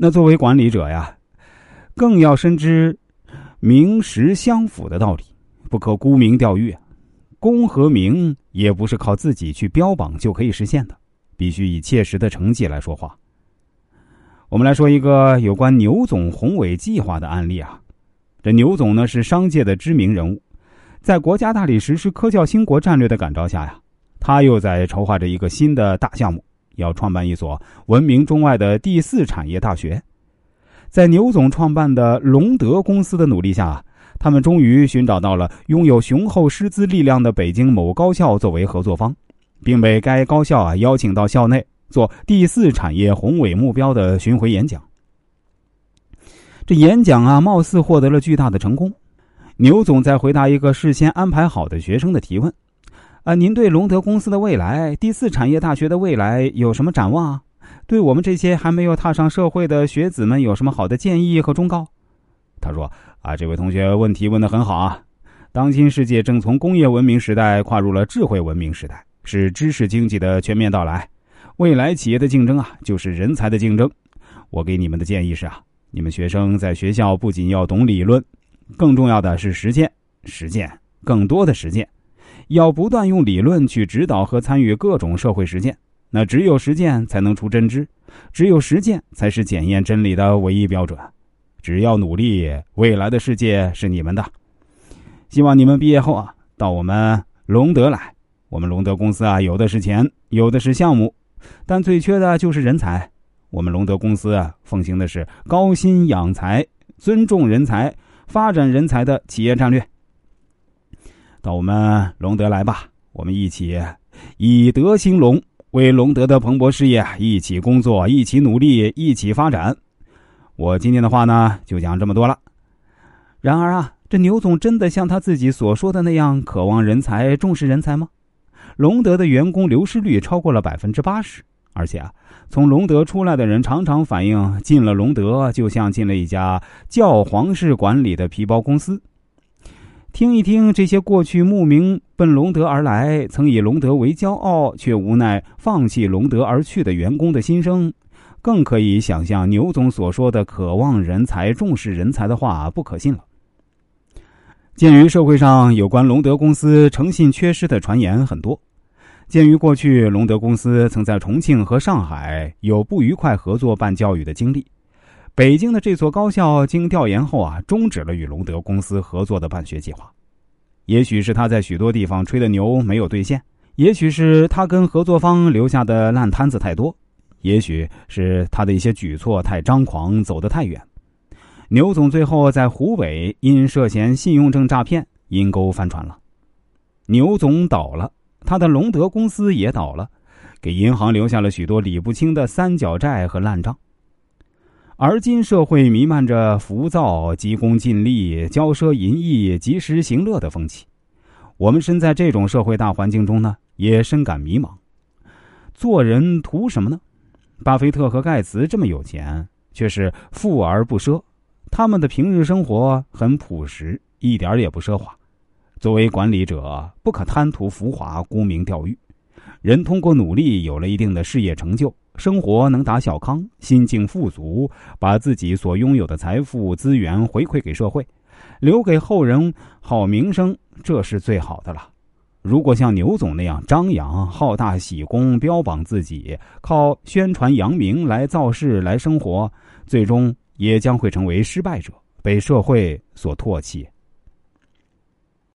那作为管理者呀，更要深知名实相符的道理，不可沽名钓誉。功和名也不是靠自己去标榜就可以实现的，必须以切实的成绩来说话。我们来说一个有关牛总宏伟计划的案例啊。这牛总呢是商界的知名人物，在国家大力实施科教兴国战略的感召下呀，他又在筹划着一个新的大项目，要创办一所闻名中外的第四产业大学。在牛总创办的隆德公司的努力下，他们终于寻找到了拥有雄厚师资力量的北京某高校作为合作方，并被该高校啊邀请到校内。做第四产业宏伟目标的巡回演讲，这演讲啊，貌似获得了巨大的成功。牛总在回答一个事先安排好的学生的提问：“啊，您对隆德公司的未来、第四产业大学的未来有什么展望啊？对我们这些还没有踏上社会的学子们有什么好的建议和忠告？”他说：“啊，这位同学问题问得很好啊！当今世界正从工业文明时代跨入了智慧文明时代，是知识经济的全面到来。”未来企业的竞争啊，就是人才的竞争。我给你们的建议是啊，你们学生在学校不仅要懂理论，更重要的是实践，实践更多的实践，要不断用理论去指导和参与各种社会实践。那只有实践才能出真知，只有实践才是检验真理的唯一标准。只要努力，未来的世界是你们的。希望你们毕业后啊，到我们隆德来。我们隆德公司啊，有的是钱，有的是项目。但最缺的就是人才。我们隆德公司啊，奉行的是高薪养才、尊重人才、发展人才的企业战略。到我们隆德来吧，我们一起以德兴隆，为隆德的蓬勃事业一起工作、一起努力、一起发展。我今天的话呢，就讲这么多了。然而啊，这牛总真的像他自己所说的那样渴望人才、重视人才吗？隆德的员工流失率超过了百分之八十，而且啊，从隆德出来的人常常反映，进了隆德就像进了一家教皇式管理的皮包公司。听一听这些过去慕名奔隆德而来，曾以隆德为骄傲，却无奈放弃隆德而去的员工的心声，更可以想象牛总所说的渴望人才、重视人才的话不可信了。鉴于社会上有关隆德公司诚信缺失的传言很多。鉴于过去隆德公司曾在重庆和上海有不愉快合作办教育的经历，北京的这所高校经调研后啊，终止了与隆德公司合作的办学计划。也许是他在许多地方吹的牛没有兑现，也许是他跟合作方留下的烂摊子太多，也许是他的一些举措太张狂，走得太远。牛总最后在湖北因涉嫌信用证诈骗，阴沟翻船了。牛总倒了。他的隆德公司也倒了，给银行留下了许多理不清的三角债和烂账。而今社会弥漫着浮躁、急功近利、骄奢淫逸、及时行乐的风气。我们身在这种社会大环境中呢，也深感迷茫。做人图什么呢？巴菲特和盖茨这么有钱，却是富而不奢。他们的平日生活很朴实，一点也不奢华。作为管理者，不可贪图浮华、沽名钓誉。人通过努力有了一定的事业成就，生活能达小康，心境富足，把自己所拥有的财富资源回馈给社会，留给后人好名声，这是最好的了。如果像牛总那样张扬、好大喜功、标榜自己，靠宣传扬名来造势来生活，最终也将会成为失败者，被社会所唾弃。